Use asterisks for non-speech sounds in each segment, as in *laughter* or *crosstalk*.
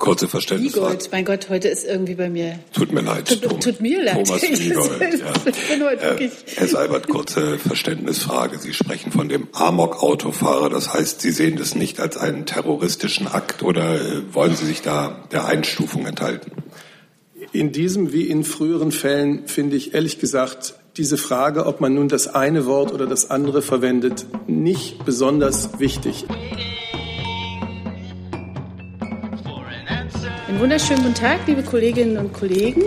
Kurze Verständnisfrage. Wiegold, mein Gott, heute ist irgendwie bei mir. Tut mir leid. Tut, tut mir leid. Thomas *laughs* Wiegold. ja. Ich bin heute wirklich. Herr Seibert, kurze Verständnisfrage. Sie sprechen von dem Amok-Autofahrer. Das heißt, Sie sehen das nicht als einen terroristischen Akt oder äh, wollen Sie sich da der Einstufung enthalten? In diesem wie in früheren Fällen finde ich ehrlich gesagt diese Frage, ob man nun das eine Wort oder das andere verwendet, nicht besonders wichtig. Einen wunderschönen guten Tag, liebe Kolleginnen und Kollegen.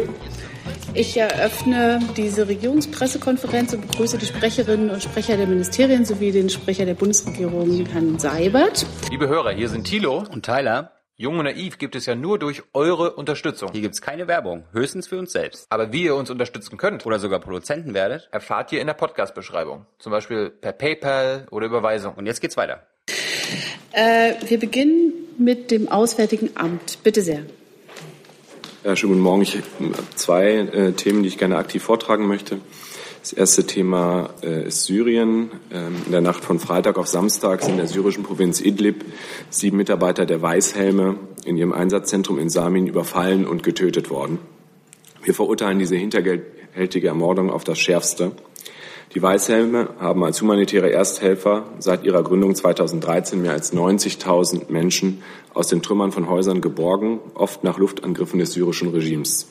Ich eröffne diese Regierungspressekonferenz und begrüße die Sprecherinnen und Sprecher der Ministerien sowie den Sprecher der Bundesregierung, Herrn Seibert. Liebe Hörer, hier sind Thilo und Tyler. Jung und naiv gibt es ja nur durch eure Unterstützung. Hier gibt es keine Werbung, höchstens für uns selbst. Aber wie ihr uns unterstützen könnt oder sogar Produzenten werdet, erfahrt ihr in der Podcast-Beschreibung. Zum Beispiel per PayPal oder Überweisung. Und jetzt geht's weiter. Äh, wir beginnen mit dem Auswärtigen Amt. Bitte sehr. Ja, schönen guten Morgen. Ich habe zwei äh, Themen, die ich gerne aktiv vortragen möchte. Das erste Thema äh, ist Syrien. Ähm, in der Nacht von Freitag auf Samstag sind in der syrischen Provinz Idlib sieben Mitarbeiter der Weißhelme in ihrem Einsatzzentrum in Samin überfallen und getötet worden. Wir verurteilen diese hinterhältige Ermordung auf das Schärfste. Die Weißhelme haben als humanitäre Ersthelfer seit ihrer Gründung 2013 mehr als 90.000 Menschen aus den Trümmern von Häusern geborgen, oft nach Luftangriffen des syrischen Regimes.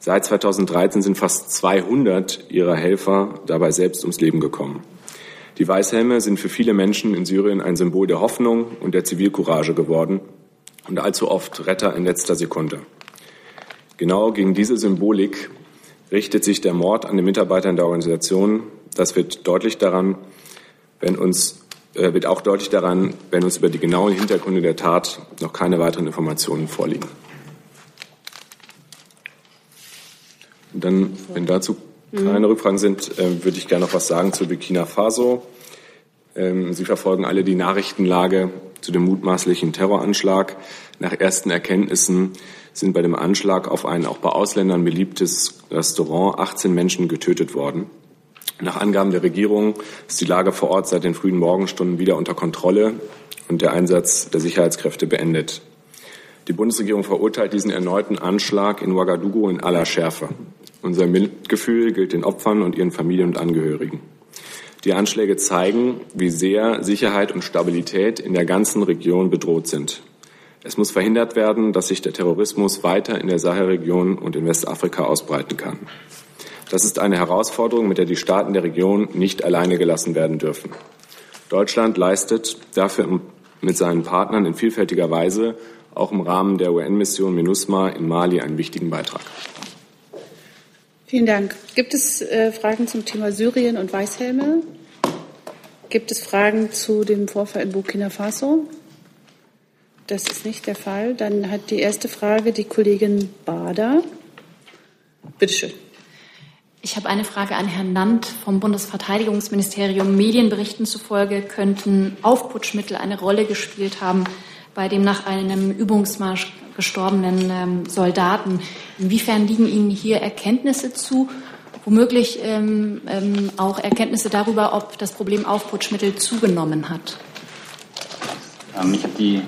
Seit 2013 sind fast 200 ihrer Helfer dabei selbst ums Leben gekommen. Die Weißhelme sind für viele Menschen in Syrien ein Symbol der Hoffnung und der Zivilcourage geworden und allzu oft Retter in letzter Sekunde. Genau gegen diese Symbolik richtet sich der Mord an den Mitarbeitern der Organisation. Das wird deutlich daran, wenn uns äh, wird auch deutlich daran, wenn uns über die genauen Hintergründe der Tat noch keine weiteren Informationen vorliegen. Und dann, wenn dazu keine Rückfragen sind, äh, würde ich gerne noch was sagen zu Burkina Faso. Ähm, Sie verfolgen alle die Nachrichtenlage zu dem mutmaßlichen Terroranschlag. Nach ersten Erkenntnissen sind bei dem Anschlag auf ein auch bei Ausländern beliebtes Restaurant 18 Menschen getötet worden. Nach Angaben der Regierung ist die Lage vor Ort seit den frühen Morgenstunden wieder unter Kontrolle und der Einsatz der Sicherheitskräfte beendet. Die Bundesregierung verurteilt diesen erneuten Anschlag in Ouagadougou in aller Schärfe. Unser Mitgefühl gilt den Opfern und ihren Familien und Angehörigen. Die Anschläge zeigen, wie sehr Sicherheit und Stabilität in der ganzen Region bedroht sind. Es muss verhindert werden, dass sich der Terrorismus weiter in der Sahelregion und in Westafrika ausbreiten kann. Das ist eine Herausforderung, mit der die Staaten der Region nicht alleine gelassen werden dürfen. Deutschland leistet dafür mit seinen Partnern in vielfältiger Weise auch im Rahmen der UN-Mission MINUSMA in Mali einen wichtigen Beitrag. Vielen Dank. Gibt es äh, Fragen zum Thema Syrien und Weißhelme? Gibt es Fragen zu dem Vorfall in Burkina Faso? Das ist nicht der Fall. Dann hat die erste Frage die Kollegin Bader. Bitte schön. Ich habe eine Frage an Herrn Nant vom Bundesverteidigungsministerium. Medienberichten zufolge könnten Aufputschmittel eine Rolle gespielt haben bei dem nach einem Übungsmarsch gestorbenen ähm, Soldaten. Inwiefern liegen Ihnen hier Erkenntnisse zu? Womöglich ähm, ähm, auch Erkenntnisse darüber, ob das Problem Aufputschmittel zugenommen hat. Ähm, ich habe die,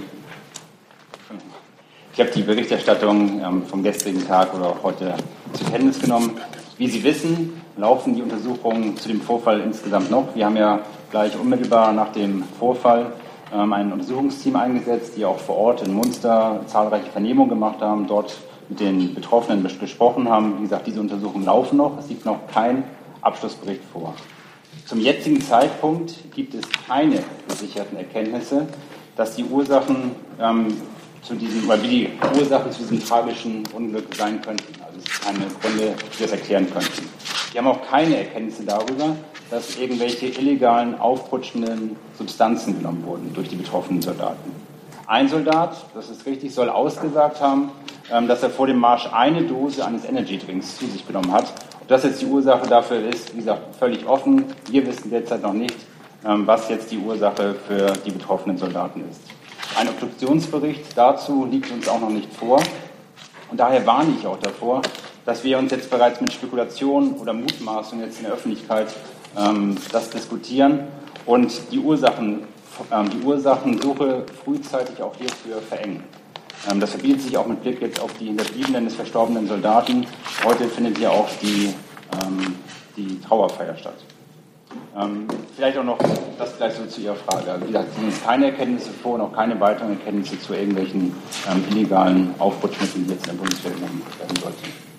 hab die Berichterstattung ähm, vom gestrigen Tag oder auch heute zur Kenntnis genommen. Wie Sie wissen, laufen die Untersuchungen zu dem Vorfall insgesamt noch. Wir haben ja gleich unmittelbar nach dem Vorfall ähm, ein Untersuchungsteam eingesetzt, die auch vor Ort in Munster zahlreiche Vernehmungen gemacht haben, dort mit den Betroffenen gesprochen haben. Wie gesagt, diese Untersuchungen laufen noch. Es liegt noch kein Abschlussbericht vor. Zum jetzigen Zeitpunkt gibt es keine gesicherten Erkenntnisse, dass die Ursachen ähm, zu diesem, oder wie die Ursachen zu diesem tragischen Unglück sein könnten. Also es ist keine Gründe, die das erklären könnten. Wir haben auch keine Erkenntnisse darüber, dass irgendwelche illegalen, aufputschenden Substanzen genommen wurden durch die betroffenen Soldaten. Ein Soldat, das ist richtig, soll ausgesagt haben, ähm, dass er vor dem Marsch eine Dose eines Energy Drinks zu sich genommen hat. Ob das jetzt die Ursache dafür ist, wie gesagt, völlig offen. Wir wissen derzeit noch nicht, ähm, was jetzt die Ursache für die betroffenen Soldaten ist. Ein Obduktionsbericht dazu liegt uns auch noch nicht vor. Und daher warne ich auch davor, dass wir uns jetzt bereits mit Spekulationen oder Mutmaßungen jetzt in der Öffentlichkeit ähm, das diskutieren und die, Ursachen, ähm, die Ursachensuche frühzeitig auch hierfür verengen. Ähm, das verbietet sich auch mit Blick jetzt auf die Hinterbliebenen des verstorbenen Soldaten. Heute findet ja auch die, ähm, die Trauerfeier statt. Ähm, vielleicht auch noch das gleich so zu Ihrer Frage. Wie gesagt, es sind keine Erkenntnisse vor und auch keine weiteren Erkenntnisse zu irgendwelchen ähm, illegalen Aufputschmitteln, die jetzt in der Bundeswehr genommen werden sollten.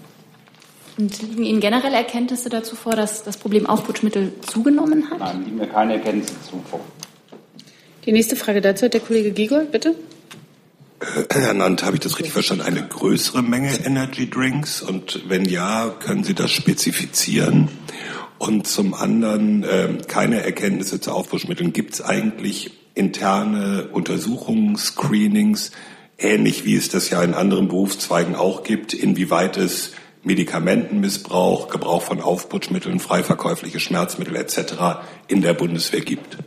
Und liegen Ihnen generell Erkenntnisse dazu vor, dass das Problem Aufputschmittel zugenommen hat? Nein, liegen mir keine Erkenntnisse dazu vor. Die nächste Frage dazu hat der Kollege Giegold, bitte. Herr Nant, habe ich das richtig verstanden? Eine größere Menge Energy Drinks? Und wenn ja, können Sie das spezifizieren? Und zum anderen äh, keine Erkenntnisse zu Aufputschmitteln. Gibt es eigentlich interne Untersuchungen, Screenings, ähnlich wie es das ja in anderen Berufszweigen auch gibt, inwieweit es Medikamentenmissbrauch, Gebrauch von Aufputschmitteln, freiverkäufliche Schmerzmittel etc. in der Bundeswehr gibt?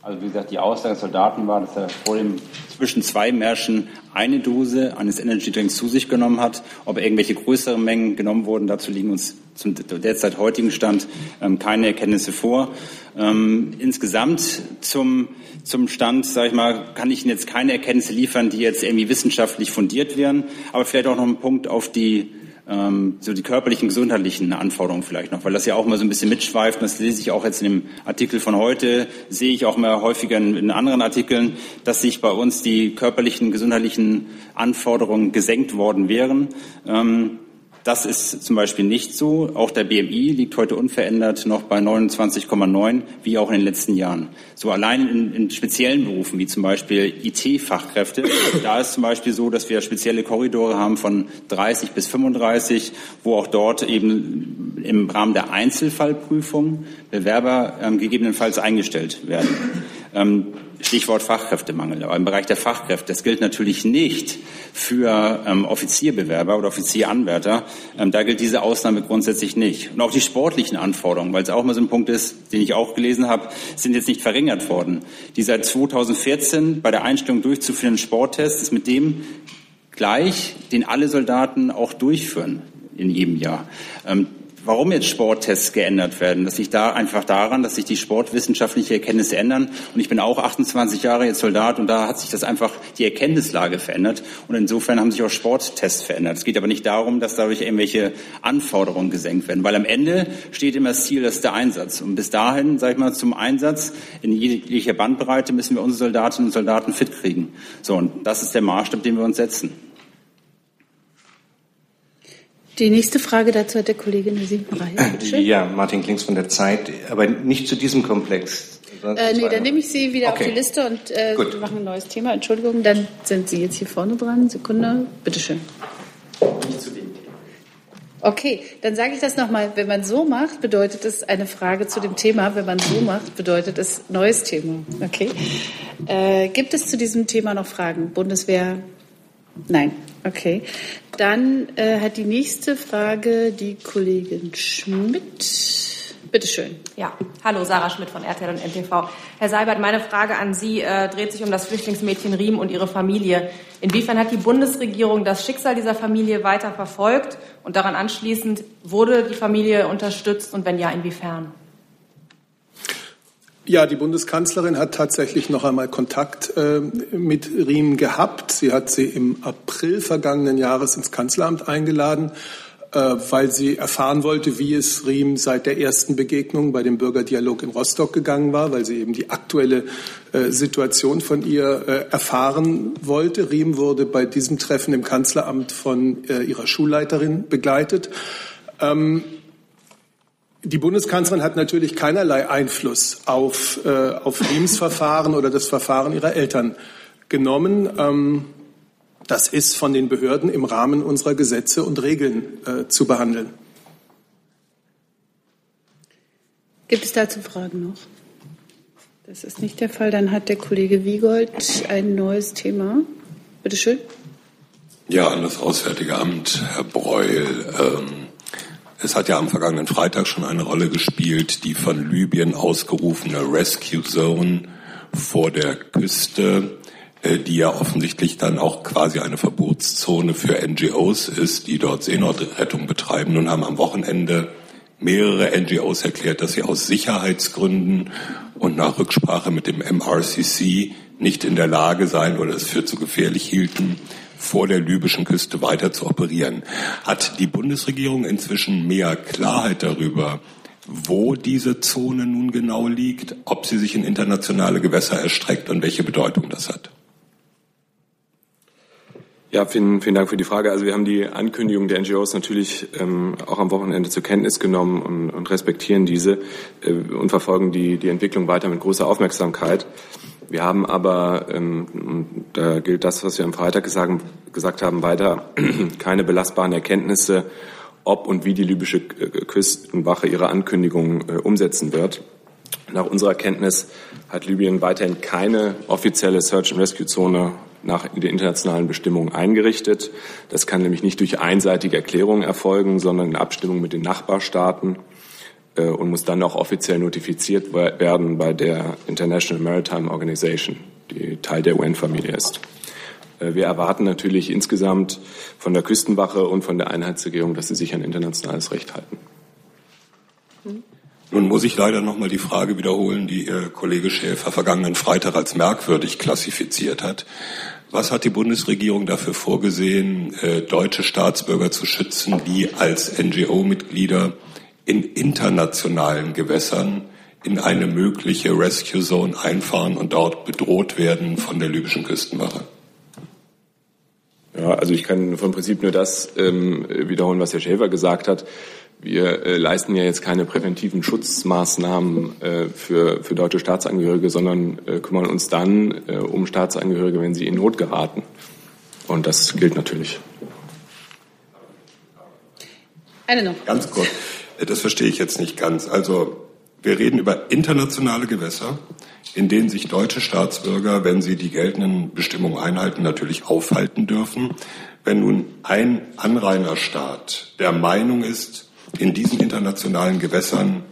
Also wie gesagt, die Aussage des Soldaten war, dass er vor dem zwischen zwei Märschen eine Dose eines Energy Drinks zu sich genommen hat. Ob irgendwelche größeren Mengen genommen wurden, dazu liegen uns zum derzeit heutigen Stand ähm, keine Erkenntnisse vor. Ähm, insgesamt zum, zum Stand, sage ich mal, kann ich Ihnen jetzt keine Erkenntnisse liefern, die jetzt irgendwie wissenschaftlich fundiert wären. Aber vielleicht auch noch ein Punkt auf die ähm, so die körperlichen, gesundheitlichen Anforderungen vielleicht noch, weil das ja auch mal so ein bisschen mitschweift. Und das lese ich auch jetzt in dem Artikel von heute, sehe ich auch mal häufiger in, in anderen Artikeln, dass sich bei uns die körperlichen, gesundheitlichen Anforderungen gesenkt worden wären. Ähm, das ist zum Beispiel nicht so. Auch der BMI liegt heute unverändert noch bei 29,9, wie auch in den letzten Jahren. So allein in, in speziellen Berufen, wie zum Beispiel IT-Fachkräfte, da ist zum Beispiel so, dass wir spezielle Korridore haben von 30 bis 35, wo auch dort eben im Rahmen der Einzelfallprüfung Bewerber ähm, gegebenenfalls eingestellt werden. Ähm, Stichwort Fachkräftemangel. Aber im Bereich der Fachkräfte, das gilt natürlich nicht für ähm, Offizierbewerber oder Offizieranwärter. Ähm, da gilt diese Ausnahme grundsätzlich nicht. Und auch die sportlichen Anforderungen, weil es auch mal so ein Punkt ist, den ich auch gelesen habe, sind jetzt nicht verringert worden. Die seit 2014 bei der Einstellung durchzuführenden Sporttest ist mit dem gleich, den alle Soldaten auch durchführen in jedem Jahr. Warum jetzt Sporttests geändert werden, das liegt da einfach daran, dass sich die sportwissenschaftlichen Erkenntnisse ändern. Und ich bin auch 28 Jahre jetzt Soldat und da hat sich das einfach die Erkenntnislage verändert. Und insofern haben sich auch Sporttests verändert. Es geht aber nicht darum, dass dadurch irgendwelche Anforderungen gesenkt werden, weil am Ende steht immer das Ziel, das ist der Einsatz. Und bis dahin, sage ich mal, zum Einsatz in jeglicher Bandbreite müssen wir unsere Soldatinnen und Soldaten fit kriegen. So, und das ist der Maßstab, den wir uns setzen. Die nächste Frage dazu hat der Kollege Nasim Ja, Martin Klings von der Zeit, aber nicht zu diesem Komplex. Äh, nee, dann nehme ich Sie wieder okay. auf die Liste und äh, wir machen ein neues Thema. Entschuldigung, dann sind Sie jetzt hier vorne dran. Sekunde, bitteschön. Nicht zu dem Thema. Okay, dann sage ich das nochmal. Wenn man so macht, bedeutet es eine Frage zu dem Thema. Wenn man so macht, bedeutet es neues Thema. Okay. Äh, gibt es zu diesem Thema noch Fragen? Bundeswehr? Nein. Okay. Dann äh, hat die nächste Frage die Kollegin Schmidt. Bitte schön. Ja, hallo, Sarah Schmidt von RTL und NTV. Herr Seibert, meine Frage an Sie äh, dreht sich um das Flüchtlingsmädchen Riem und ihre Familie. Inwiefern hat die Bundesregierung das Schicksal dieser Familie weiter verfolgt und daran anschließend wurde die Familie unterstützt und wenn ja, inwiefern? Ja, die Bundeskanzlerin hat tatsächlich noch einmal Kontakt äh, mit Riem gehabt. Sie hat sie im April vergangenen Jahres ins Kanzleramt eingeladen, äh, weil sie erfahren wollte, wie es Riem seit der ersten Begegnung bei dem Bürgerdialog in Rostock gegangen war, weil sie eben die aktuelle äh, Situation von ihr äh, erfahren wollte. Riem wurde bei diesem Treffen im Kanzleramt von äh, ihrer Schulleiterin begleitet. Ähm, die Bundeskanzlerin hat natürlich keinerlei Einfluss auf, äh, auf Lebensverfahren oder das Verfahren ihrer Eltern genommen. Ähm, das ist von den Behörden im Rahmen unserer Gesetze und Regeln äh, zu behandeln. Gibt es dazu Fragen noch? Das ist nicht der Fall. Dann hat der Kollege Wiegold ein neues Thema. Bitte schön. Ja, an das Auswärtige Amt, Herr Breul. Ähm es hat ja am vergangenen Freitag schon eine Rolle gespielt, die von Libyen ausgerufene Rescue Zone vor der Küste, äh, die ja offensichtlich dann auch quasi eine Verbotszone für NGOs ist, die dort Seenotrettung betreiben. Nun haben am Wochenende mehrere NGOs erklärt, dass sie aus Sicherheitsgründen und nach Rücksprache mit dem MRCC nicht in der Lage seien oder es für zu gefährlich hielten, vor der libyschen Küste weiter zu operieren. Hat die Bundesregierung inzwischen mehr Klarheit darüber, wo diese Zone nun genau liegt, ob sie sich in internationale Gewässer erstreckt und welche Bedeutung das hat? Ja, vielen, vielen Dank für die Frage. Also wir haben die Ankündigung der NGOs natürlich ähm, auch am Wochenende zur Kenntnis genommen und, und respektieren diese äh, und verfolgen die, die Entwicklung weiter mit großer Aufmerksamkeit. Wir haben aber, ähm, da gilt das, was wir am Freitag gesagt, gesagt haben, weiter *clears throat* keine belastbaren Erkenntnisse, ob und wie die libysche äh, Küstenwache ihre Ankündigungen äh, umsetzen wird. Nach unserer Kenntnis hat Libyen weiterhin keine offizielle Search-and-Rescue-Zone nach den internationalen Bestimmungen eingerichtet. Das kann nämlich nicht durch einseitige Erklärungen erfolgen, sondern in Abstimmung mit den Nachbarstaaten äh, und muss dann auch offiziell notifiziert werden bei der International Maritime Organization, die Teil der UN-Familie ist. Äh, wir erwarten natürlich insgesamt von der Küstenwache und von der Einheitsregierung, dass sie sich an internationales Recht halten. Nun muss ich leider noch mal die Frage wiederholen, die Ihr Kollege Schäfer vergangenen Freitag als merkwürdig klassifiziert hat. Was hat die Bundesregierung dafür vorgesehen, äh, deutsche Staatsbürger zu schützen, die als NGO-Mitglieder in internationalen Gewässern in eine mögliche Rescue Zone einfahren und dort bedroht werden von der libyschen Küstenwache? Ja, also ich kann vom Prinzip nur das ähm, wiederholen, was Herr Schäfer gesagt hat. Wir äh, leisten ja jetzt keine präventiven Schutzmaßnahmen äh, für, für deutsche Staatsangehörige, sondern äh, kümmern uns dann äh, um Staatsangehörige, wenn sie in Not geraten. Und das gilt natürlich. Eine noch. Ganz kurz. Das verstehe ich jetzt nicht ganz. Also wir reden über internationale Gewässer, in denen sich deutsche Staatsbürger, wenn sie die geltenden Bestimmungen einhalten, natürlich aufhalten dürfen. Wenn nun ein Anrainerstaat der Meinung ist, in diesen internationalen Gewässern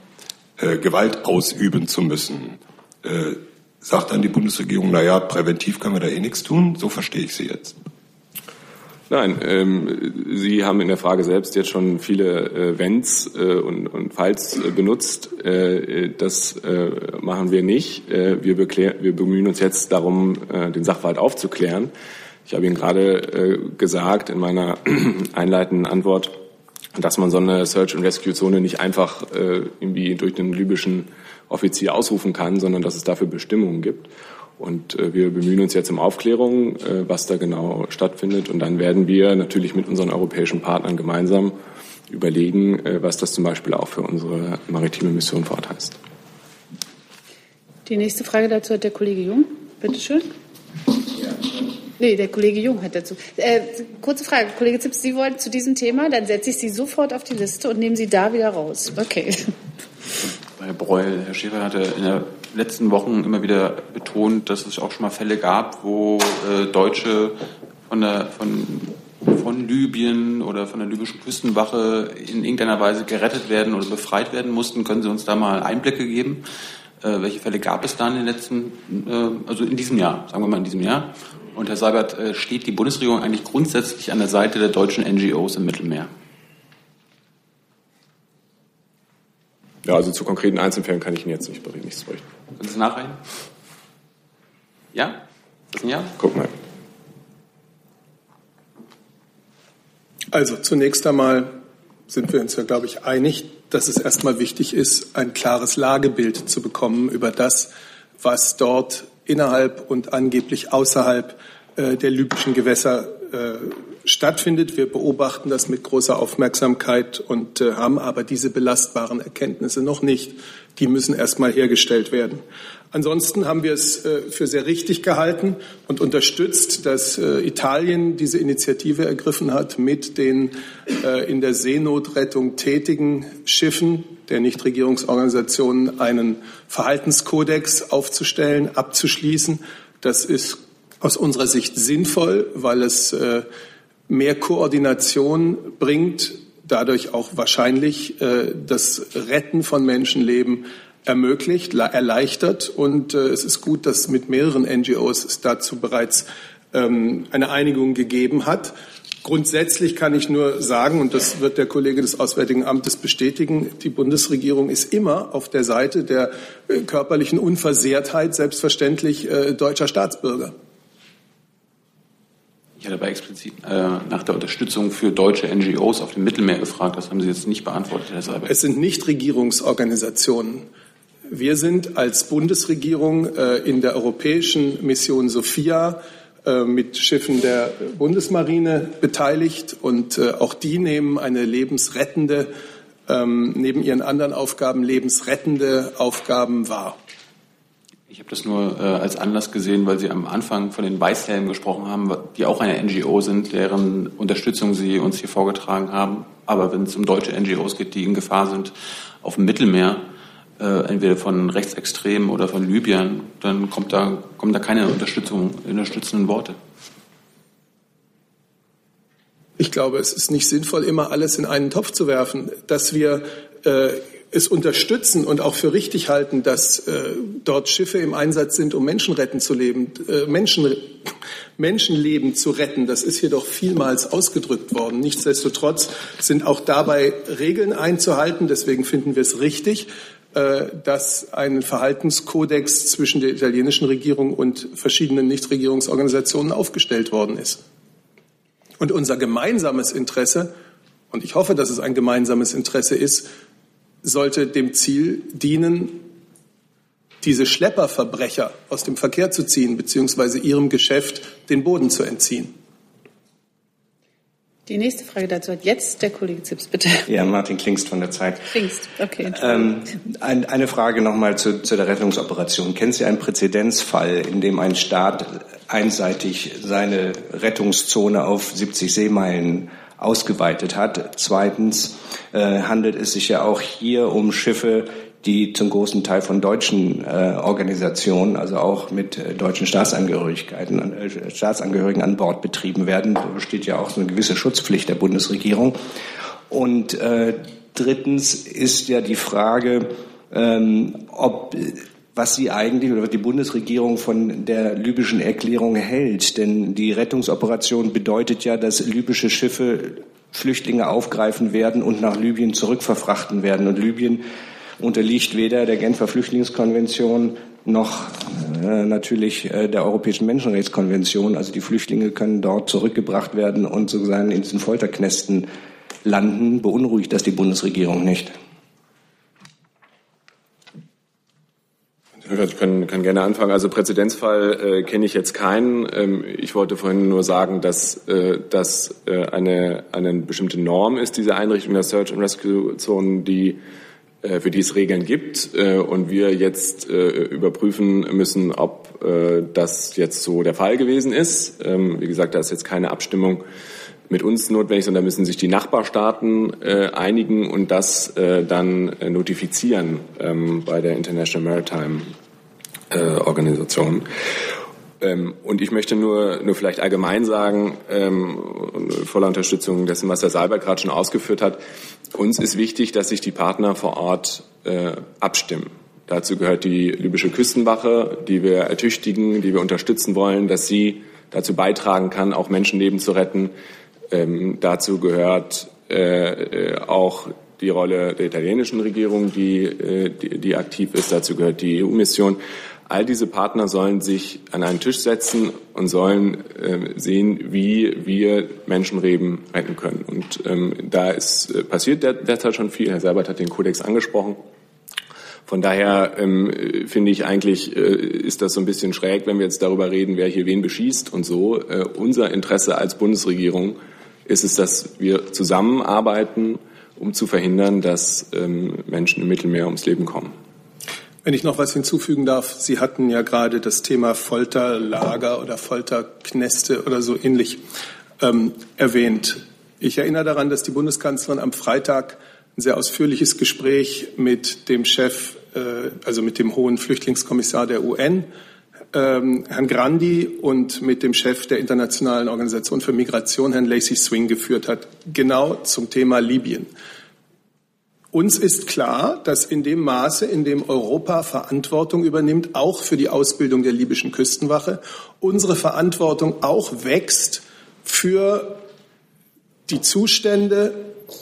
äh, Gewalt ausüben zu müssen. Äh, sagt dann die Bundesregierung, na ja, präventiv können wir da eh nichts tun? So verstehe ich Sie jetzt. Nein, ähm, Sie haben in der Frage selbst jetzt schon viele äh, Wenns äh, und, und Falls äh, benutzt. Äh, das äh, machen wir nicht. Äh, wir, wir, bemühen uns jetzt darum, äh, den Sachverhalt aufzuklären. Ich habe Ihnen gerade äh, gesagt in meiner *clears throat* einleitenden Antwort, dass man so eine Search and Rescue Zone nicht einfach äh, irgendwie durch den libyschen Offizier ausrufen kann, sondern dass es dafür Bestimmungen gibt. Und äh, wir bemühen uns jetzt um Aufklärung, äh, was da genau stattfindet. Und dann werden wir natürlich mit unseren europäischen Partnern gemeinsam überlegen, äh, was das zum Beispiel auch für unsere maritime Mission vor Ort heißt. Die nächste Frage dazu hat der Kollege Jung. Bitte schön. Nee, der Kollege Jung hat dazu. Äh, kurze Frage, Kollege Zips, Sie wollen zu diesem Thema, dann setze ich Sie sofort auf die Liste und nehme Sie da wieder raus. Okay. Herr Breul, Herr Schäfer hatte in den letzten Wochen immer wieder betont, dass es auch schon mal Fälle gab, wo äh, Deutsche von, der, von, von Libyen oder von der libyschen Küstenwache in irgendeiner Weise gerettet werden oder befreit werden mussten. Können Sie uns da mal Einblicke geben? Äh, welche Fälle gab es da in den letzten, äh, also in diesem Jahr, sagen wir mal in diesem Jahr? Und Herr Seibert, äh, steht die Bundesregierung eigentlich grundsätzlich an der Seite der deutschen NGOs im Mittelmeer? Ja, also zu konkreten Einzelfällen kann ich Ihnen jetzt nicht berichten, nichts berichten. Können Sie es nachreichen? Ja? Das ist ein Ja? Guck mal. Also zunächst einmal sind wir uns ja, glaube ich, einig, dass es erstmal wichtig ist, ein klares Lagebild zu bekommen über das, was dort innerhalb und angeblich außerhalb äh, der libyschen Gewässer äh, stattfindet. Wir beobachten das mit großer Aufmerksamkeit und äh, haben aber diese belastbaren Erkenntnisse noch nicht. Die müssen erst mal hergestellt werden. Ansonsten haben wir es äh, für sehr richtig gehalten und unterstützt, dass äh, Italien diese Initiative ergriffen hat, mit den äh, in der Seenotrettung tätigen Schiffen der Nichtregierungsorganisationen einen Verhaltenskodex aufzustellen, abzuschließen. Das ist aus unserer Sicht sinnvoll, weil es mehr Koordination bringt, dadurch auch wahrscheinlich das Retten von Menschenleben ermöglicht, erleichtert. Und äh, es ist gut, dass mit mehreren NGOs es dazu bereits ähm, eine Einigung gegeben hat. Grundsätzlich kann ich nur sagen, und das wird der Kollege des Auswärtigen Amtes bestätigen, die Bundesregierung ist immer auf der Seite der äh, körperlichen Unversehrtheit selbstverständlich äh, deutscher Staatsbürger. Ich hatte aber explizit äh, nach der Unterstützung für deutsche NGOs auf dem Mittelmeer gefragt. Das haben Sie jetzt nicht beantwortet, Herr Seibert. Es sind Nichtregierungsorganisationen. Wir sind als Bundesregierung äh, in der europäischen Mission Sophia äh, mit Schiffen der Bundesmarine beteiligt und äh, auch die nehmen eine lebensrettende, ähm, neben ihren anderen Aufgaben lebensrettende Aufgaben wahr. Ich habe das nur äh, als Anlass gesehen, weil Sie am Anfang von den Weißhelmen gesprochen haben, die auch eine NGO sind, deren Unterstützung Sie uns hier vorgetragen haben. Aber wenn es um deutsche NGOs geht, die in Gefahr sind auf dem Mittelmeer, äh, entweder von Rechtsextremen oder von Libyern, dann kommt da, kommen da keine Unterstützung, unterstützenden Worte. Ich glaube, es ist nicht sinnvoll, immer alles in einen Topf zu werfen. Dass wir äh, es unterstützen und auch für richtig halten, dass äh, dort Schiffe im Einsatz sind, um Menschen retten zu leben, äh, Menschen, Menschenleben zu retten. Das ist hier doch vielmals ausgedrückt worden. Nichtsdestotrotz sind auch dabei Regeln einzuhalten. Deswegen finden wir es richtig, äh, dass ein Verhaltenskodex zwischen der italienischen Regierung und verschiedenen Nichtregierungsorganisationen aufgestellt worden ist. Und unser gemeinsames Interesse, und ich hoffe, dass es ein gemeinsames Interesse ist, sollte dem Ziel dienen, diese Schlepperverbrecher aus dem Verkehr zu ziehen, beziehungsweise ihrem Geschäft den Boden zu entziehen. Die nächste Frage dazu hat jetzt der Kollege Zips, bitte. Ja, Martin Klingst von der Zeit. Klingst, okay. Ähm, ein, eine Frage nochmal zu, zu der Rettungsoperation. Kennen Sie einen Präzedenzfall, in dem ein Staat einseitig seine Rettungszone auf 70 Seemeilen ausgeweitet hat? Zweitens äh, handelt es sich ja auch hier um Schiffe, die zum großen Teil von deutschen äh, Organisationen, also auch mit äh, deutschen Staatsangehörigkeiten, äh, Staatsangehörigen an Bord betrieben werden. Da besteht ja auch so eine gewisse Schutzpflicht der Bundesregierung. Und äh, drittens ist ja die Frage, ähm, ob was sie eigentlich oder die Bundesregierung von der libyschen Erklärung hält. Denn die Rettungsoperation bedeutet ja, dass libysche Schiffe Flüchtlinge aufgreifen werden und nach Libyen zurückverfrachten werden. Und Libyen unterliegt weder der Genfer Flüchtlingskonvention noch äh, natürlich äh, der Europäischen Menschenrechtskonvention. Also die Flüchtlinge können dort zurückgebracht werden und sozusagen in diesen Folterknästen landen. Beunruhigt das die Bundesregierung nicht? Ich kann, kann gerne anfangen. Also Präzedenzfall äh, kenne ich jetzt keinen. Ähm, ich wollte vorhin nur sagen, dass äh, das äh, eine, eine bestimmte Norm ist, diese Einrichtung der Search and Rescue Zonen, die äh, für die es Regeln gibt äh, und wir jetzt äh, überprüfen müssen, ob das jetzt so der Fall gewesen ist. Ähm, wie gesagt, da ist jetzt keine Abstimmung mit uns notwendig, sondern müssen sich die Nachbarstaaten äh, einigen und das äh, dann notifizieren ähm, bei der International Maritime äh, Organisation. Ähm, und ich möchte nur, nur vielleicht allgemein sagen, ähm, voller Unterstützung dessen, was Herr Seibert gerade schon ausgeführt hat, uns ist wichtig, dass sich die Partner vor Ort äh, abstimmen. Dazu gehört die libysche Küstenwache, die wir ertüchtigen, die wir unterstützen wollen, dass sie dazu beitragen kann, auch Menschenleben zu retten. Ähm, dazu gehört äh, äh, auch die Rolle der italienischen Regierung, die, äh, die, die aktiv ist. Dazu gehört die EU-Mission. All diese Partner sollen sich an einen Tisch setzen und sollen äh, sehen, wie wir Menschenleben retten können. Und ähm, da ist äh, passiert der, derzeit schon viel. Herr Seibert hat den Kodex angesprochen. Von daher ähm, finde ich eigentlich, äh, ist das so ein bisschen schräg, wenn wir jetzt darüber reden, wer hier wen beschießt und so. Äh, unser Interesse als Bundesregierung ist es, dass wir zusammenarbeiten, um zu verhindern, dass ähm, Menschen im Mittelmeer ums Leben kommen. Wenn ich noch was hinzufügen darf, Sie hatten ja gerade das Thema Folterlager oder Folterknäste oder so ähnlich ähm, erwähnt. Ich erinnere daran, dass die Bundeskanzlerin am Freitag ein sehr ausführliches Gespräch mit dem Chef, äh, also mit dem hohen Flüchtlingskommissar der UN ähm, Herrn Grandi und mit dem Chef der Internationalen Organisation für Migration, Herrn Lacey Swing, geführt hat, genau zum Thema Libyen. Uns ist klar, dass in dem Maße, in dem Europa Verantwortung übernimmt, auch für die Ausbildung der libyschen Küstenwache, unsere Verantwortung auch wächst für die Zustände,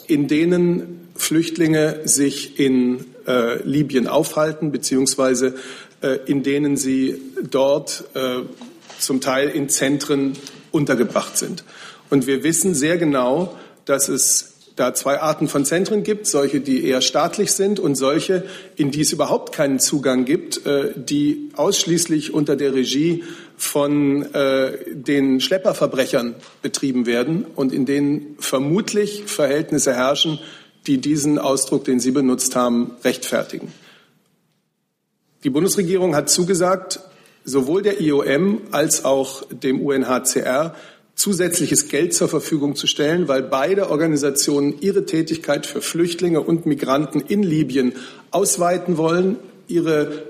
in denen Flüchtlinge sich in äh, Libyen aufhalten, beziehungsweise äh, in denen sie dort äh, zum Teil in Zentren untergebracht sind. Und wir wissen sehr genau, dass es da zwei Arten von Zentren gibt, solche, die eher staatlich sind und solche, in die es überhaupt keinen Zugang gibt, äh, die ausschließlich unter der Regie von äh, den Schlepperverbrechern betrieben werden und in denen vermutlich Verhältnisse herrschen, die diesen Ausdruck, den Sie benutzt haben, rechtfertigen. Die Bundesregierung hat zugesagt, sowohl der IOM als auch dem UNHCR zusätzliches Geld zur Verfügung zu stellen, weil beide Organisationen ihre Tätigkeit für Flüchtlinge und Migranten in Libyen ausweiten wollen, ihre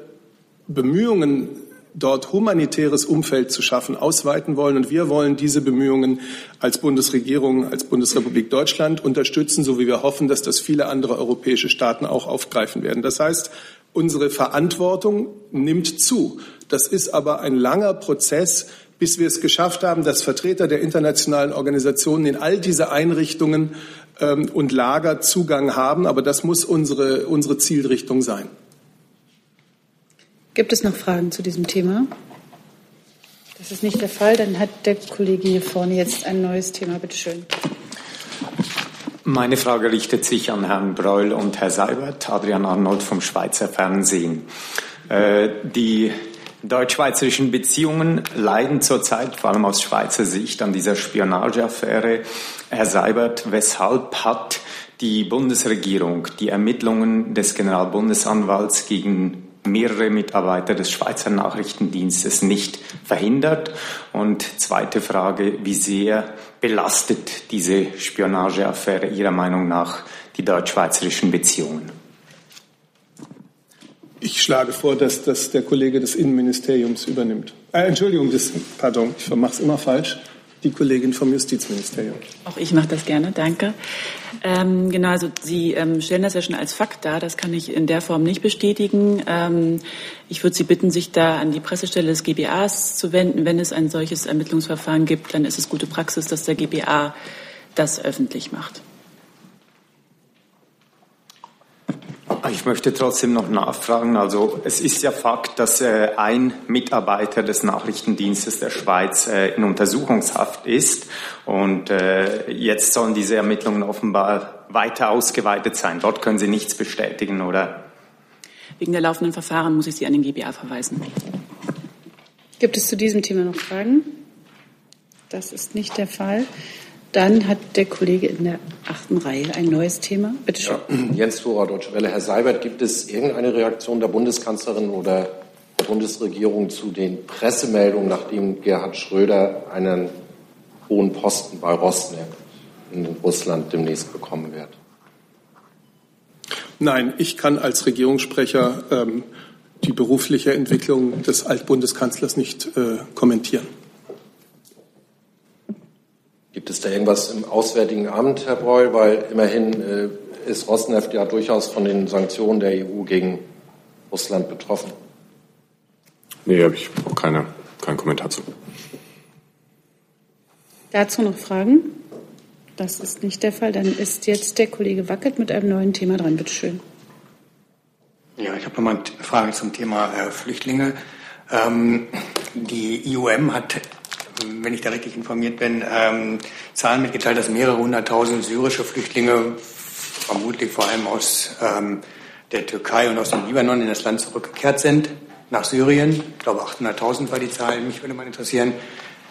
Bemühungen dort humanitäres Umfeld zu schaffen, ausweiten wollen. Und wir wollen diese Bemühungen als Bundesregierung, als Bundesrepublik Deutschland unterstützen, so wie wir hoffen, dass das viele andere europäische Staaten auch aufgreifen werden. Das heißt, unsere Verantwortung nimmt zu. Das ist aber ein langer Prozess, bis wir es geschafft haben, dass Vertreter der internationalen Organisationen in all diese Einrichtungen ähm, und Lager Zugang haben. Aber das muss unsere, unsere Zielrichtung sein. Gibt es noch Fragen zu diesem Thema? Das ist nicht der Fall. Dann hat der Kollege hier vorne jetzt ein neues Thema. Bitte schön. Meine Frage richtet sich an Herrn Breul und Herr Seibert, Adrian Arnold vom Schweizer Fernsehen. Äh, die deutsch-schweizerischen Beziehungen leiden zurzeit, vor allem aus Schweizer Sicht, an dieser Spionageaffäre. Herr Seibert, weshalb hat die Bundesregierung die Ermittlungen des Generalbundesanwalts gegen mehrere Mitarbeiter des Schweizer Nachrichtendienstes nicht verhindert? Und zweite Frage, wie sehr belastet diese Spionageaffäre Ihrer Meinung nach die deutsch-schweizerischen Beziehungen? Ich schlage vor, dass das der Kollege des Innenministeriums übernimmt. Äh, Entschuldigung, das, pardon, ich mache es immer falsch. Die Kollegin vom Justizministerium. Auch ich mache das gerne, danke. Ähm, genau, also Sie ähm, stellen das ja schon als Fakt dar. Das kann ich in der Form nicht bestätigen. Ähm, ich würde Sie bitten, sich da an die Pressestelle des GBAs zu wenden. Wenn es ein solches Ermittlungsverfahren gibt, dann ist es gute Praxis, dass der GBA das öffentlich macht. Ich möchte trotzdem noch nachfragen. Also es ist ja Fakt, dass äh, ein Mitarbeiter des Nachrichtendienstes der Schweiz äh, in Untersuchungshaft ist. Und äh, jetzt sollen diese Ermittlungen offenbar weiter ausgeweitet sein. Dort können Sie nichts bestätigen, oder? Wegen der laufenden Verfahren muss ich Sie an den GBA verweisen. Gibt es zu diesem Thema noch Fragen? Das ist nicht der Fall. Dann hat der Kollege in der achten Reihe ein neues Thema. Bitte schön. Ja, *clears throat* Jens Thora, Deutsche Welle. Herr Seibert, gibt es irgendeine Reaktion der Bundeskanzlerin oder der Bundesregierung zu den Pressemeldungen, nachdem Gerhard Schröder einen hohen Posten bei Rosneft in Russland demnächst bekommen wird? Nein, ich kann als Regierungssprecher ähm, die berufliche Entwicklung des Altbundeskanzlers nicht äh, kommentieren. Gibt es da irgendwas im Auswärtigen Amt, Herr Breul? Weil immerhin äh, ist Rosneft ja durchaus von den Sanktionen der EU gegen Russland betroffen. Nee, habe ich auch keine, keinen Kommentar zu. Dazu noch Fragen? Das ist nicht der Fall. Dann ist jetzt der Kollege Wackert mit einem neuen Thema dran. Bitte schön. Ja, ich habe nochmal eine Frage zum Thema äh, Flüchtlinge. Ähm, die IOM hat wenn ich da richtig informiert bin, ähm, Zahlen mitgeteilt, dass mehrere hunderttausend syrische Flüchtlinge, vermutlich vor allem aus ähm, der Türkei und aus dem Libanon, in das Land zurückgekehrt sind, nach Syrien. Ich glaube, 800.000 war die Zahl. Mich würde mal interessieren,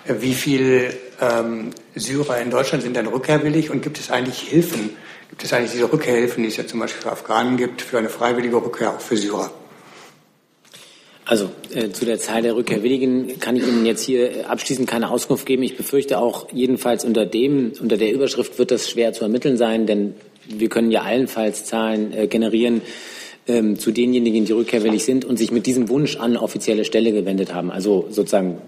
äh, wie viele ähm, Syrer in Deutschland sind denn rückkehrwillig und gibt es eigentlich Hilfen? Gibt es eigentlich diese Rückkehrhilfen, die es ja zum Beispiel für Afghanen gibt, für eine freiwillige Rückkehr auch für Syrer? Also äh, zu der Zahl der Rückkehrwilligen kann ich Ihnen jetzt hier abschließend keine Auskunft geben. Ich befürchte auch, jedenfalls unter dem, unter der Überschrift wird das schwer zu ermitteln sein, denn wir können ja allenfalls Zahlen äh, generieren ähm, zu denjenigen, die rückkehrwillig sind und sich mit diesem Wunsch an offizielle Stelle gewendet haben. Also sozusagen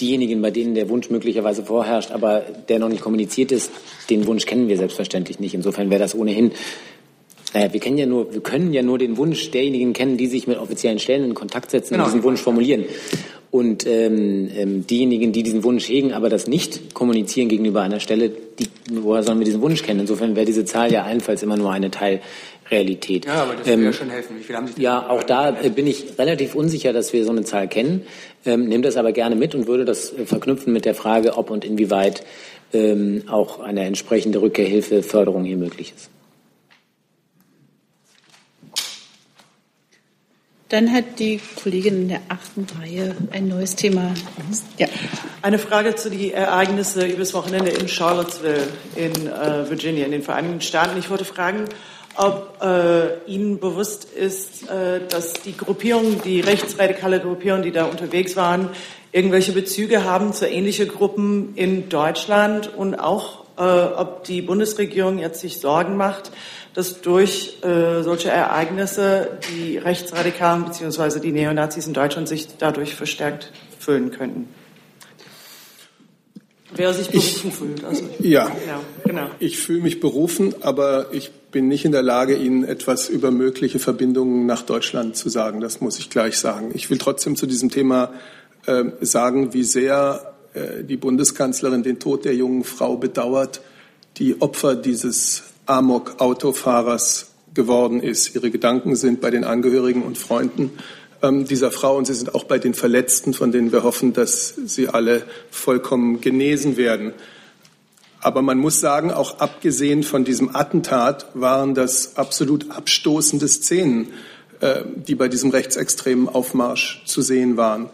diejenigen, bei denen der Wunsch möglicherweise vorherrscht, aber der noch nicht kommuniziert ist, den Wunsch kennen wir selbstverständlich nicht. Insofern wäre das ohnehin naja, wir kennen ja nur, wir können ja nur den Wunsch derjenigen kennen, die sich mit offiziellen Stellen in Kontakt setzen genau. und diesen Wunsch formulieren. Und ähm, ähm, diejenigen, die diesen Wunsch hegen, aber das nicht kommunizieren gegenüber einer Stelle, die, woher sollen wir diesen Wunsch kennen? Insofern wäre diese Zahl ja allenfalls immer nur eine Teilrealität. Ja, aber das würde ja schon helfen. Wie viel haben Sie denn Ja, auch da äh, bin ich relativ unsicher, dass wir so eine Zahl kennen. Ähm, nehme das aber gerne mit und würde das äh, verknüpfen mit der Frage, ob und inwieweit ähm, auch eine entsprechende Rückkehrhilfe, Förderung hier möglich ist. Dann hat die Kollegin in der achten Reihe ein neues Thema. Ja. Eine Frage zu den Ereignissen übers Wochenende in Charlottesville in äh, Virginia, in den Vereinigten Staaten. Ich wollte fragen, ob äh, Ihnen bewusst ist, äh, dass die Gruppierungen, die rechtsradikale Gruppierungen, die da unterwegs waren, irgendwelche Bezüge haben zu ähnlichen Gruppen in Deutschland und auch, äh, ob die Bundesregierung jetzt sich Sorgen macht, dass durch äh, solche Ereignisse die Rechtsradikalen bzw. die Neonazis in Deutschland sich dadurch verstärkt fühlen könnten. Wer sich berufen Ich- fühlt. Also, Ja, ja, genau. ich fühle mich berufen, aber ich bin nicht in der Lage, Ihnen etwas über mögliche Verbindungen nach Deutschland zu sagen. Das muss ich gleich sagen. Ich will trotzdem zu diesem Thema äh, sagen, wie sehr äh, die Bundeskanzlerin den Tod der jungen Frau bedauert, die Opfer dieses Amok-Autofahrers geworden ist. Ihre Gedanken sind bei den Angehörigen und Freunden ähm, dieser Frau und sie sind auch bei den Verletzten, von denen wir hoffen, dass sie alle vollkommen genesen werden. Aber man muss sagen, auch abgesehen von diesem Attentat waren das absolut abstoßende Szenen, äh, die bei diesem rechtsextremen Aufmarsch zu sehen waren.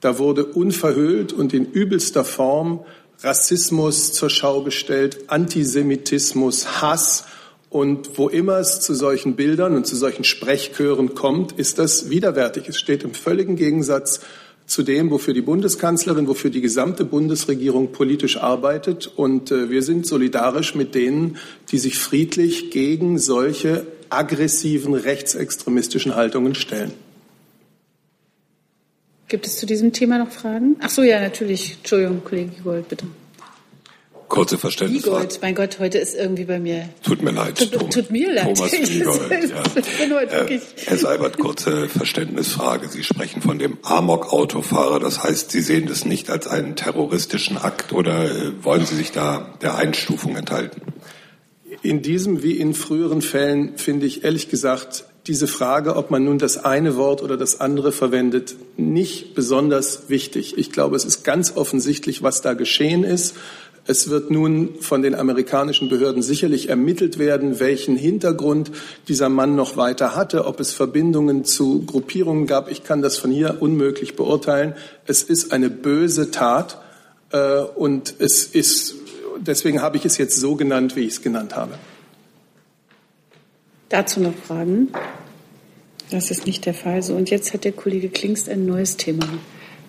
Da wurde unverhüllt und in übelster Form Rassismus zur Schau gestellt, Antisemitismus, Hass. Und wo immer es zu solchen Bildern und zu solchen Sprechchören kommt, ist das widerwärtig. Es steht im völligen Gegensatz zu dem, wofür die Bundeskanzlerin, wofür die gesamte Bundesregierung politisch arbeitet. Und äh, wir sind solidarisch mit denen, die sich friedlich gegen solche aggressiven rechtsextremistischen Haltungen stellen. Gibt es zu diesem Thema noch Fragen? Ach so, ja, natürlich. Entschuldigung, Kollege Giegold, bitte. Kurze Verständnisfrage. Giegold, mein Gott, heute ist irgendwie bei mir. Tut mir leid. Tut, tut mir leid. Thomas *laughs* Giegold, ja. Ich bin heute Äh. Herr Seibert, kurze Verständnisfrage. Sie sprechen von dem Amok-Autofahrer. Das heißt, Sie sehen das nicht als einen terroristischen Akt oder äh, wollen Sie sich da der Einstufung enthalten? In diesem wie in früheren Fällen finde ich ehrlich gesagt diese Frage, ob man nun das eine Wort oder das andere verwendet, nicht besonders wichtig. Ich glaube, es ist ganz offensichtlich, was da geschehen ist. Es wird nun von den amerikanischen Behörden sicherlich ermittelt werden, welchen Hintergrund dieser Mann noch weiter hatte, ob es Verbindungen zu Gruppierungen gab. Ich kann das von hier unmöglich beurteilen. Es ist eine böse Tat äh, und es ist, deswegen habe ich es jetzt so genannt, wie ich es genannt habe. Dazu noch Fragen? Das ist nicht der Fall. So, und jetzt hat der Kollege Klingst ein neues Thema.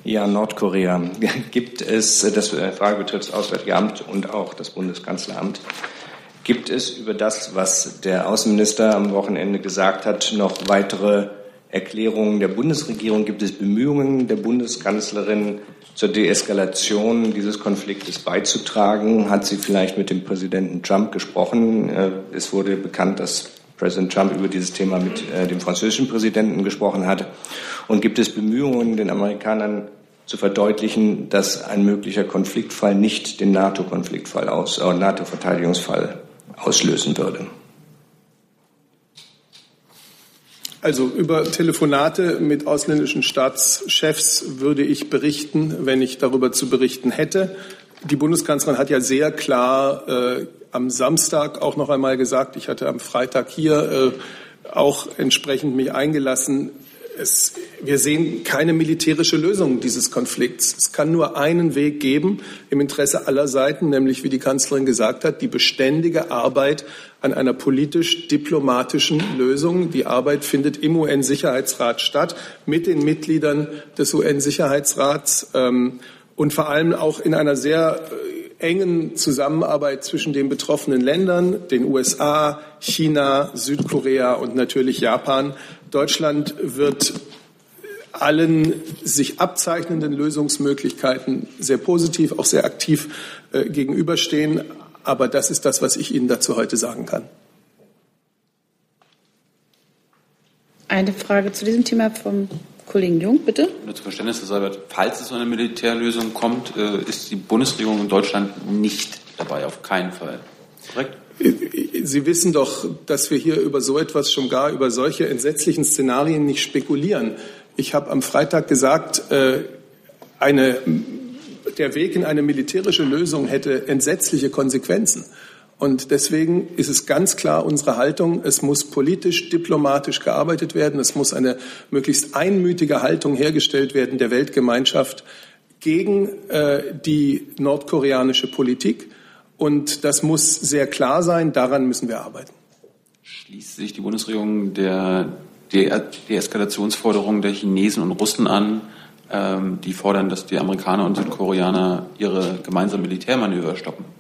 Ja, Nordkorea. *laughs* Gibt es, das äh, Frage betrifft das Auswärtige Amt und auch das Bundeskanzleramt, gibt es über das, was der Außenminister am Wochenende gesagt hat, noch weitere Erklärungen der Bundesregierung? Gibt es Bemühungen der Bundeskanzlerin zur Deeskalation dieses Konfliktes beizutragen? Hat sie vielleicht mit dem Präsidenten Trump gesprochen? Äh, Es wurde bekannt, dass Präsident Trump über dieses Thema mit äh, dem französischen Präsidenten gesprochen hat. Und gibt es Bemühungen, den Amerikanern zu verdeutlichen, dass ein möglicher Konfliktfall nicht den NATO-Konfliktfall aus, äh, NATO-Verteidigungsfall auslösen würde? Also über Telefonate mit ausländischen Staatschefs würde ich berichten, wenn ich darüber zu berichten hätte. Die Bundeskanzlerin hat ja sehr klar äh, am Samstag auch noch einmal gesagt, ich hatte am Freitag hier äh, auch entsprechend mich eingelassen, es, wir sehen keine militärische Lösung dieses Konflikts. Es kann nur einen Weg geben im Interesse aller Seiten, nämlich, wie die Kanzlerin gesagt hat, die beständige Arbeit an einer politisch-diplomatischen Lösung. Die Arbeit findet im UN-Sicherheitsrat statt, mit den Mitgliedern des UN-Sicherheitsrats ähm, und vor allem auch in einer sehr äh, engen Zusammenarbeit zwischen den betroffenen Ländern, den USA, China, Südkorea und natürlich Japan. Deutschland wird allen sich abzeichnenden Lösungsmöglichkeiten sehr positiv, auch sehr aktiv äh, gegenüberstehen. Aber das ist das, was ich Ihnen dazu heute sagen kann. Eine Frage zu diesem Thema vom Kollegen Jung, bitte. Nur zu Verständnis, Herr Seibert, falls es zu einer Militärlösung kommt, äh, ist die Bundesregierung in Deutschland nicht dabei, auf keinen Fall. Korrekt? Sie wissen doch, dass wir hier über so etwas schon gar über solche entsetzlichen Szenarien nicht spekulieren. Ich habe am Freitag gesagt, äh, eine, der Weg in eine militärische Lösung hätte entsetzliche Konsequenzen. Und deswegen ist es ganz klar unsere Haltung, es muss politisch, diplomatisch gearbeitet werden, es muss eine möglichst einmütige Haltung hergestellt werden der Weltgemeinschaft gegen äh, die nordkoreanische Politik. Und das muss sehr klar sein, daran müssen wir arbeiten. Schließt sich die Bundesregierung der Deeskalationsforderungen der Chinesen und Russen an, ähm, die fordern, dass die Amerikaner und Südkoreaner ihre gemeinsamen Militärmanöver stoppen?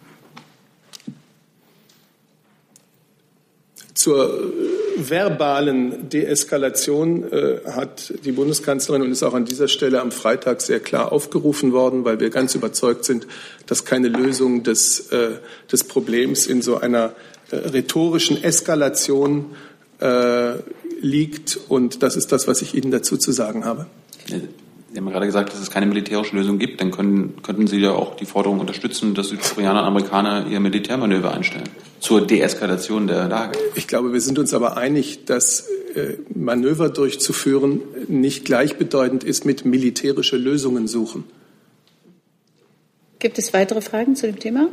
Zur verbalen Deeskalation äh, hat die Bundeskanzlerin und ist auch an dieser Stelle am Freitag sehr klar aufgerufen worden, weil wir ganz überzeugt sind, dass keine Lösung des, äh, des Problems in so einer äh, rhetorischen Eskalation äh, liegt. Und das ist das, was ich Ihnen dazu zu sagen habe. Sie haben gerade gesagt, dass es keine militärische Lösung gibt. Dann können, könnten Sie ja auch die Forderung unterstützen, dass Südkoreaner und Amerikaner ihr Militärmanöver einstellen zur Deeskalation der Lage. Ich glaube, wir sind uns aber einig, dass äh, Manöver durchzuführen nicht gleichbedeutend ist mit militärische Lösungen suchen. Gibt es weitere Fragen zu dem Thema?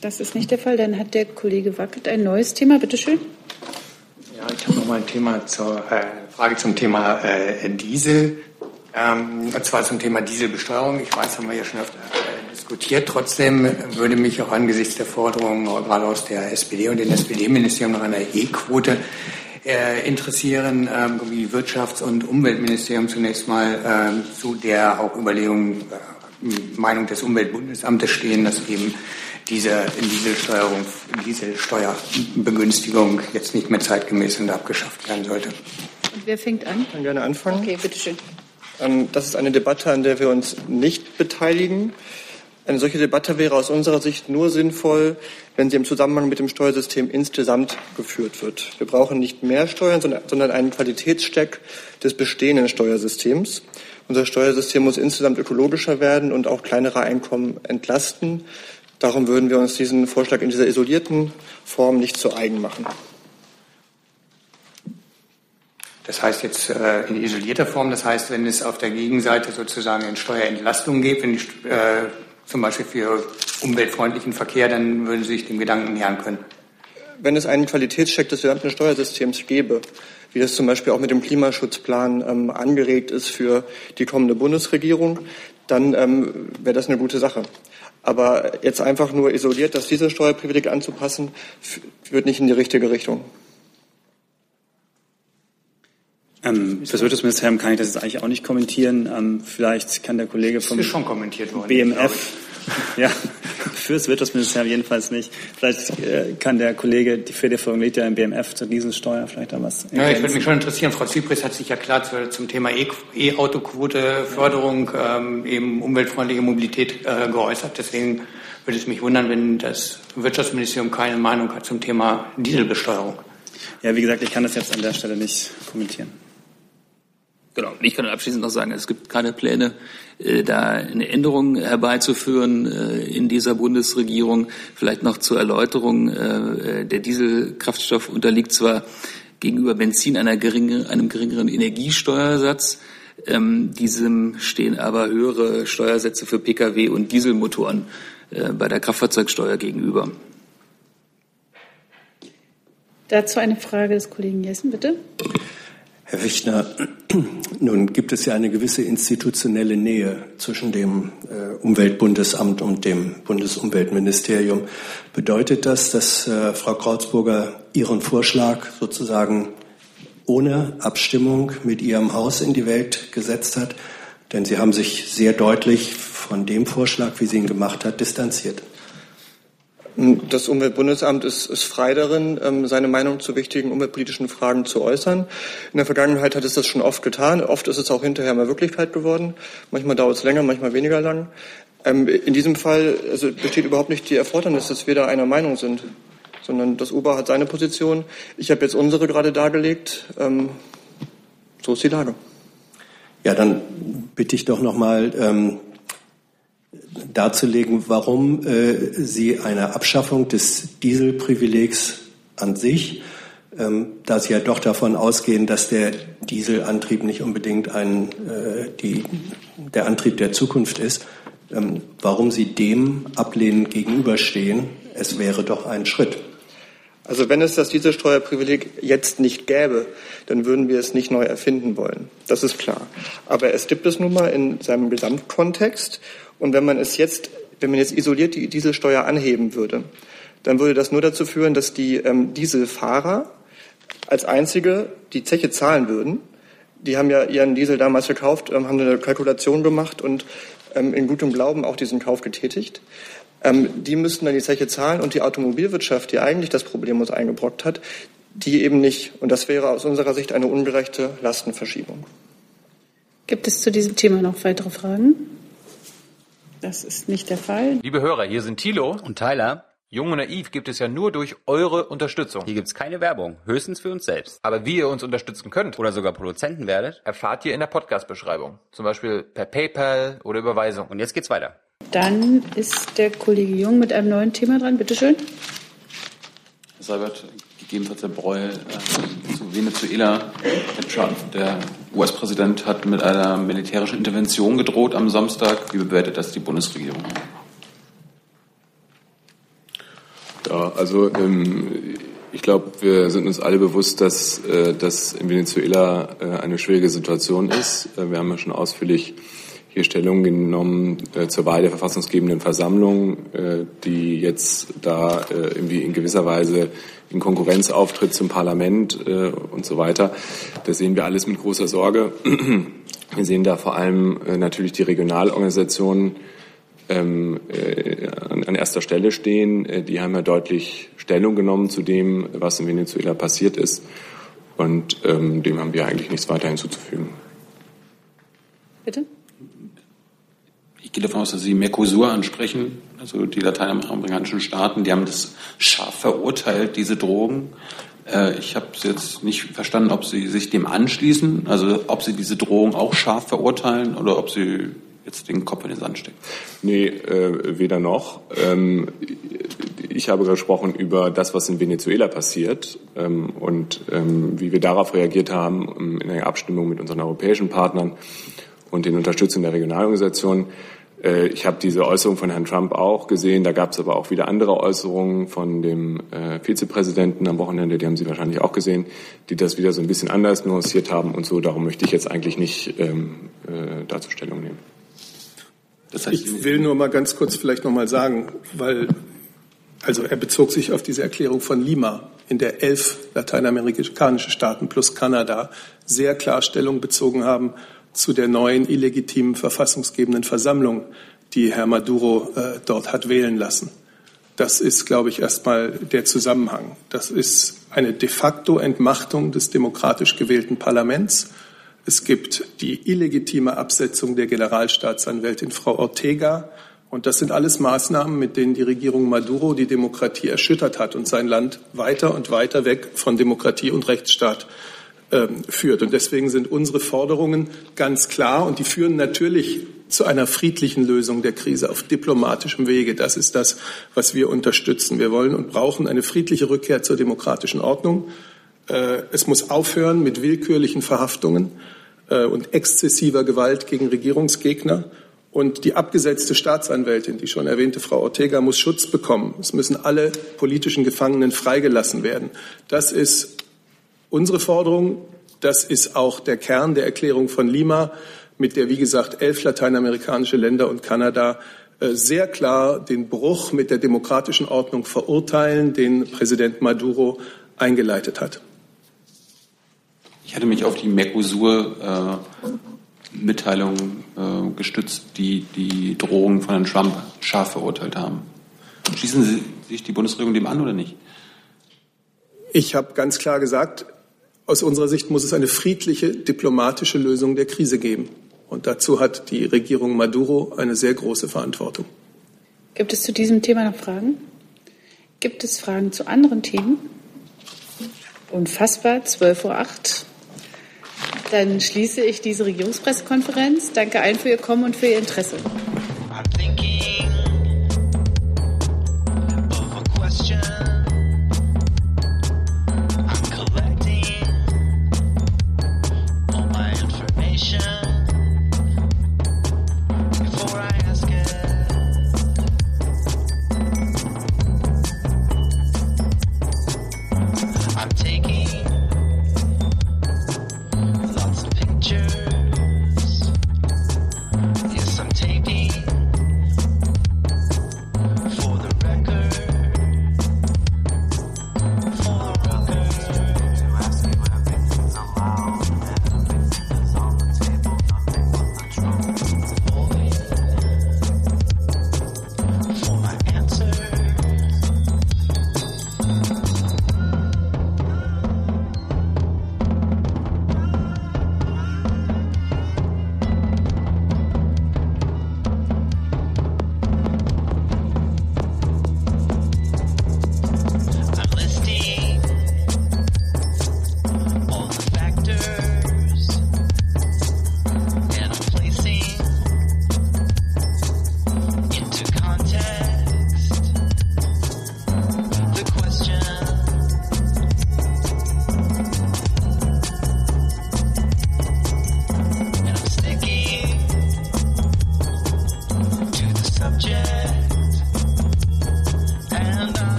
Das ist nicht der Fall. Dann hat der Kollege Wackert ein neues Thema. Bitte schön. Ja, ich habe noch mal ein Thema zur äh, Frage zum Thema äh, Diesel. Ähm, und zwar zum Thema Dieselbesteuerung. Ich weiß, haben wir ja schon öfter äh, diskutiert. Trotzdem würde mich auch angesichts der Forderungen gerade aus der SPD und dem SPD-Ministerium nach einer E-Quote äh, interessieren, ähm, wie Wirtschafts- und Umweltministerium zunächst mal ähm, zu der auch Überlegung, äh, Meinung des Umweltbundesamtes stehen, dass eben diese Dieselsteuerung, Dieselsteuerbegünstigung jetzt nicht mehr zeitgemäß und abgeschafft werden sollte. Und wer fängt an? Ich kann gerne anfangen. Okay, bitteschön. Das ist eine Debatte, an der wir uns nicht beteiligen. Eine solche Debatte wäre aus unserer Sicht nur sinnvoll, wenn sie im Zusammenhang mit dem Steuersystem insgesamt geführt wird. Wir brauchen nicht mehr Steuern, sondern einen Qualitätscheck des bestehenden Steuersystems. Unser Steuersystem muss insgesamt ökologischer werden und auch kleinere Einkommen entlasten. Darum würden wir uns diesen Vorschlag in dieser isolierten Form nicht zu eigen machen. Das heißt jetzt äh, in isolierter Form, das heißt, wenn es auf der Gegenseite sozusagen eine Steuerentlastung gibt, wenn ich, äh, zum Beispiel für umweltfreundlichen Verkehr, dann würden Sie sich dem Gedanken nähern können. Wenn es einen Qualitätscheck des gesamten Steuersystems gäbe, wie das zum Beispiel auch mit dem Klimaschutzplan ähm, angeregt ist für die kommende Bundesregierung, dann ähm, wäre das eine gute Sache. Aber jetzt einfach nur isoliert das diese Steuerprivileg anzupassen, führt nicht in die richtige Richtung. Ähm, fürs Wirtschaftsministerium kann ich das jetzt eigentlich auch nicht kommentieren. Ähm, vielleicht kann der Kollege vom ist schon kommentiert worden, BMF, *laughs* ja, fürs Wirtschaftsministerium jedenfalls nicht. Vielleicht äh, kann der Kollege, die Federführung liegt ja im BMF zur Dieselsteuer, vielleicht da was. Ja, ich würde mich schon interessieren. Frau Zypris hat sich ja klar zu, zum Thema E-Autoquote, Förderung, ähm, eben umweltfreundliche Mobilität äh, geäußert. Deswegen würde es mich wundern, wenn das Wirtschaftsministerium keine Meinung hat zum Thema Dieselbesteuerung. Ja, wie gesagt, ich kann das jetzt an der Stelle nicht kommentieren. Genau. Ich kann abschließend noch sagen, es gibt keine Pläne, äh, da eine Änderung herbeizuführen äh, in dieser Bundesregierung. Vielleicht noch zur Erläuterung. Äh, der Dieselkraftstoff unterliegt zwar gegenüber Benzin einer geringe, einem geringeren Energiesteuersatz. Ähm, diesem stehen aber höhere Steuersätze für Pkw und Dieselmotoren bei der Kraftfahrzeugsteuer gegenüber. Dazu eine Frage des Kollegen Jessen, bitte. Herr Wichner, *clears throat* nun gibt es ja eine gewisse institutionelle Nähe zwischen dem äh, Umweltbundesamt und dem Bundesumweltministerium. Bedeutet das, dass äh, Frau Krautsburger Ihren Vorschlag sozusagen ohne Abstimmung mit Ihrem Haus in die Welt gesetzt hat? Denn Sie haben sich sehr deutlich von dem Vorschlag, wie sie ihn gemacht hat, distanziert. Das Umweltbundesamt ist, ist frei darin, ähm, seine Meinung zu wichtigen umweltpolitischen Fragen zu äußern. In der Vergangenheit hat es das schon oft getan. Oft ist es auch hinterher mal Wirklichkeit geworden. Manchmal dauert es länger, manchmal weniger lang. Ähm, in diesem Fall also besteht überhaupt nicht die Erfordernis, dass wir da einer Meinung sind, sondern das UBA hat seine Position. Ich habe jetzt unsere gerade dargelegt. Ähm, so ist die Lage. Ja, dann bitte ich doch noch mal ähm, darzulegen, warum äh, Sie eine Abschaffung des Dieselprivilegs an sich, ähm, da Sie ja doch davon ausgehen, dass der Dieselantrieb nicht unbedingt ein, äh, die, der Antrieb der Zukunft ist, ähm, warum Sie dem ablehnend gegenüberstehen. Es wäre doch ein Schritt. Also wenn es das Dieselsteuerprivileg jetzt nicht gäbe, dann würden wir es nicht neu erfinden wollen. Das ist klar. Aber es gibt es nun mal in seinem Gesamtkontext. Und wenn man es jetzt, wenn man jetzt isoliert die Dieselsteuer anheben würde, dann würde das nur dazu führen, dass die ähm, Dieselfahrer als einzige die Zeche zahlen würden. Die haben ja ihren Diesel damals gekauft, ähm, haben eine Kalkulation gemacht und ähm, in gutem Glauben auch diesen Kauf getätigt. Ähm, die müssten dann die Zeche zahlen und die Automobilwirtschaft, die eigentlich das Problem uns eingebrockt hat, die eben nicht. Und das wäre aus unserer Sicht eine ungerechte Lastenverschiebung. Gibt es zu diesem Thema noch weitere Fragen? Das ist nicht der Fall. Liebe Hörer, hier sind Thilo und Tyler. Jung und naiv gibt es ja nur durch eure Unterstützung. Hier gibt es keine Werbung, höchstens für uns selbst. Aber wie ihr uns unterstützen könnt oder sogar Produzenten werdet, erfahrt ihr in der Podcast-Beschreibung. Zum Beispiel per PayPal oder Überweisung. Und jetzt geht's weiter. Dann ist der Kollege Jung mit einem neuen Thema dran. Bitte schön. Herr Seibert, gegebenenfalls Herr Breul, äh, zu Venezuela. Herr Trump, der US-Präsident, hat mit einer militärischen Intervention gedroht am Samstag. Wie bewertet das die Bundesregierung? Ja, also ähm, ich glaube, wir sind uns alle bewusst, dass äh, das in Venezuela äh, eine schwierige Situation ist. Äh, wir haben ja schon ausführlich hier Stellung genommen äh, zur Wahl der verfassungsgebenden Versammlung, äh, die jetzt da äh, irgendwie in gewisser Weise in Konkurrenz auftritt zum Parlament äh, und so weiter. Das sehen wir alles mit großer Sorge. *clears throat* Wir sehen da vor allem äh, natürlich die Regionalorganisationen ähm, äh, an, an erster Stelle stehen. Äh, die haben ja deutlich Stellung genommen zu dem, was in Venezuela passiert ist. Und ähm, dem haben wir eigentlich nichts weiter hinzuzufügen. Bitte? Ich gehe davon aus, dass Sie Mercosur ansprechen, also die lateinamerikanischen Staaten, die haben das scharf verurteilt, diese Drogen. Äh, ich habe jetzt nicht verstanden, ob Sie sich dem anschließen, also ob Sie diese Drohung auch scharf verurteilen oder ob Sie jetzt den Kopf in den Sand stecken. Nee, äh, weder noch. Ähm, ich habe gesprochen über das, was in Venezuela passiert ähm, und ähm, wie wir darauf reagiert haben ähm, in der Abstimmung mit unseren europäischen Partnern und den Unterstützung der Regionalorganisationen. Äh, ich habe diese Äußerung von Herrn Trump auch gesehen. Da gab es aber auch wieder andere Äußerungen von dem äh, Vizepräsidenten am Wochenende, die haben Sie wahrscheinlich auch gesehen, die das wieder so ein bisschen anders nuanciert haben und so. Darum möchte ich jetzt eigentlich nicht ähm, äh, dazu Stellung nehmen. Das heißt, ich will nur mal ganz kurz vielleicht noch mal sagen, weil also er bezog sich auf diese Erklärung von Lima, in der elf lateinamerikanische Staaten plus Kanada sehr klar Stellung bezogen haben zu der neuen illegitimen verfassungsgebenden Versammlung, die Herr Maduro äh, dort hat wählen lassen. Das ist, glaube ich, erstmal der Zusammenhang. Das ist eine de facto Entmachtung des demokratisch gewählten Parlaments es gibt die illegitime Absetzung der Generalstaatsanwältin Frau Ortega. Und das sind alles Maßnahmen, mit denen die Regierung Maduro die Demokratie erschüttert hat und sein Land weiter und weiter weg von Demokratie und Rechtsstaat ähm, führt. Und deswegen sind unsere Forderungen ganz klar und die führen natürlich zu einer friedlichen Lösung der Krise auf diplomatischem Wege. Das ist das, was wir unterstützen. Wir wollen und brauchen eine friedliche Rückkehr zur demokratischen Ordnung. Äh, es muss aufhören mit willkürlichen Verhaftungen äh, und exzessiver Gewalt gegen Regierungsgegner. Und die abgesetzte Staatsanwältin, die schon erwähnte Frau Ortega, muss Schutz bekommen. Es müssen alle politischen Gefangenen freigelassen werden. Das ist unsere Forderung. Das ist auch der Kern der Erklärung von Lima, mit der, wie gesagt, elf lateinamerikanische Länder und Kanada äh, sehr klar den Bruch mit der demokratischen Ordnung verurteilen, den Präsident Maduro eingeleitet hat. Ich hatte mich auf die Mercosur-Mitteilung äh, äh, gestützt, die die Drohungen von Herrn Trump scharf verurteilt haben. Schließen Sie sich die Bundesregierung dem an oder nicht? Ich habe ganz klar gesagt, aus unserer Sicht muss es eine friedliche, diplomatische Lösung der Krise geben. Und dazu hat die Regierung Maduro eine sehr große Verantwortung. Gibt es zu diesem Thema noch Fragen? Gibt es Fragen zu anderen Themen? Unfassbar, 12.08 Uhr. Dann schließe ich diese Regierungspressekonferenz. Danke allen für Ihr Kommen und für Ihr Interesse.